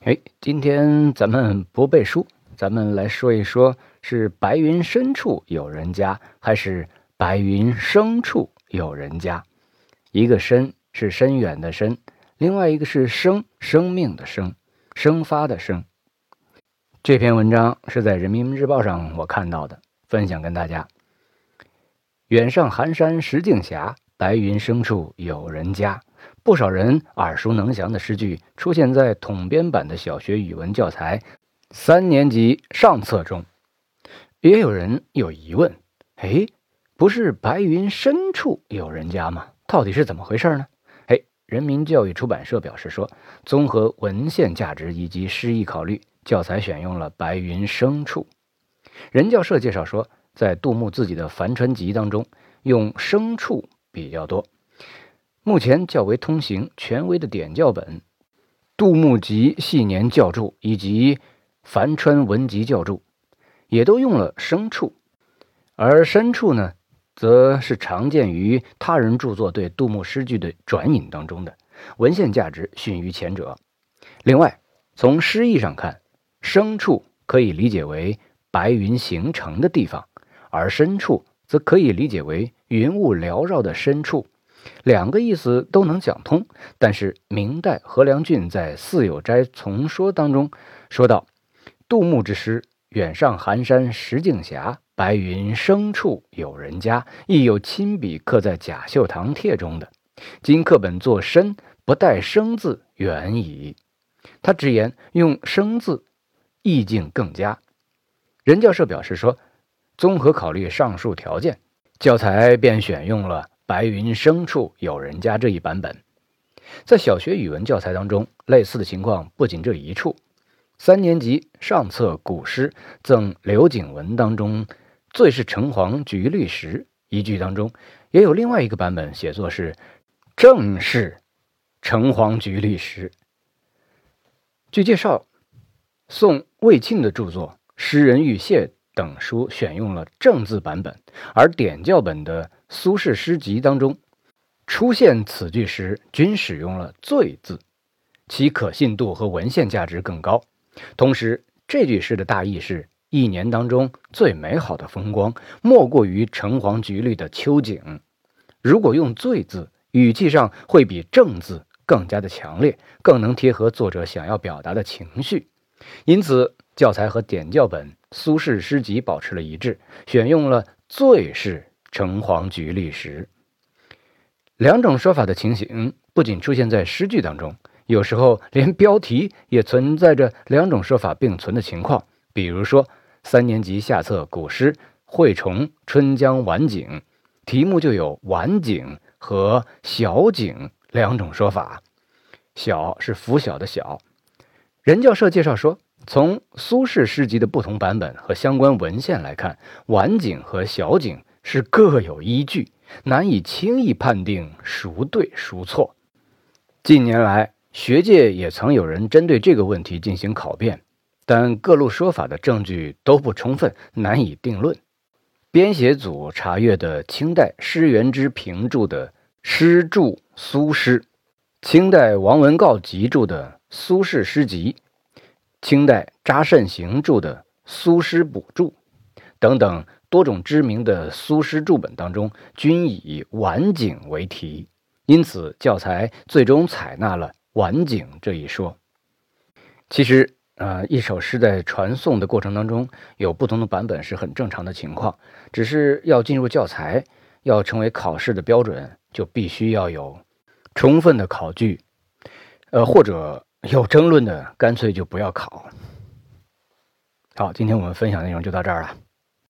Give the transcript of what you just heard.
哎，今天咱们不背书，咱们来说一说，是白云深处有人家，还是白云深处有人家？一个深是深远的深，另外一个是生生命的生，生发的生。这篇文章是在人民日报上我看到的，分享跟大家。远上寒山石径斜，白云深处有人家。不少人耳熟能详的诗句出现在统编版的小学语文教材三年级上册中，也有人有疑问：哎，不是白云深处有人家吗？到底是怎么回事呢？哎，人民教育出版社表示说，综合文献价值以及诗意考虑，教材选用了白云深处。人教社介绍说，在杜牧自己的《帆船集》当中，用深处比较多。目前较为通行、权威的点教本《杜牧集系年教注》以及《樊川文集教注》，也都用了“生处”，而“深处”呢，则是常见于他人著作对杜牧诗句的转引当中的，文献价值逊于前者。另外，从诗意上看，“生处”可以理解为白云形成的地方，而“深处”则可以理解为云雾缭绕的深处。两个意思都能讲通，但是明代何良俊在《四有斋丛说》当中说道：“杜牧之诗‘远上寒山石径斜，白云深处有人家’，亦有亲笔刻在贾秀堂帖中的。今课本作‘深’，不带‘生’字，远矣。”他直言用“生”字，意境更佳。任教授表示说，综合考虑上述条件，教材便选用了。白云深处有人家这一版本，在小学语文教材当中，类似的情况不仅这一处。三年级上册古诗《赠刘景文》当中，“最是橙黄橘绿时”一句当中，也有另外一个版本写作是“正是橙黄橘绿时”。据介绍，宋魏庆的著作《诗人玉燮》等书选用了正字版本，而点教本的。苏轼诗集当中出现此句时，均使用了“醉”字，其可信度和文献价值更高。同时，这句诗的大意是：一年当中最美好的风光，莫过于橙黄橘绿的秋景。如果用“醉”字，语气上会比“正”字更加的强烈，更能贴合作者想要表达的情绪。因此，教材和点教本苏轼诗集保持了一致，选用了“最”是。橙黄橘绿时，两种说法的情形不仅出现在诗句当中，有时候连标题也存在着两种说法并存的情况。比如说，三年级下册古诗《惠崇春江晚景》，题目就有“晚景”和“小景”两种说法。小是拂晓的小。人教社介绍说，从苏轼诗集的不同版本和相关文献来看，“晚景”和“小景”。是各有依据，难以轻易判定孰对孰错。近年来，学界也曾有人针对这个问题进行考辩，但各路说法的证据都不充分，难以定论。编写组查阅的清代施元之评注的《诗注苏诗》，清代王文诰集注的《苏轼诗集》，清代查慎行注的《苏诗补注》等等。多种知名的苏诗注本当中，均以“晚景”为题，因此教材最终采纳了“晚景”这一说。其实，呃，一首诗在传颂的过程当中，有不同的版本是很正常的情况。只是要进入教材，要成为考试的标准，就必须要有充分的考据，呃，或者有争论的，干脆就不要考。好，今天我们分享内容就到这儿了。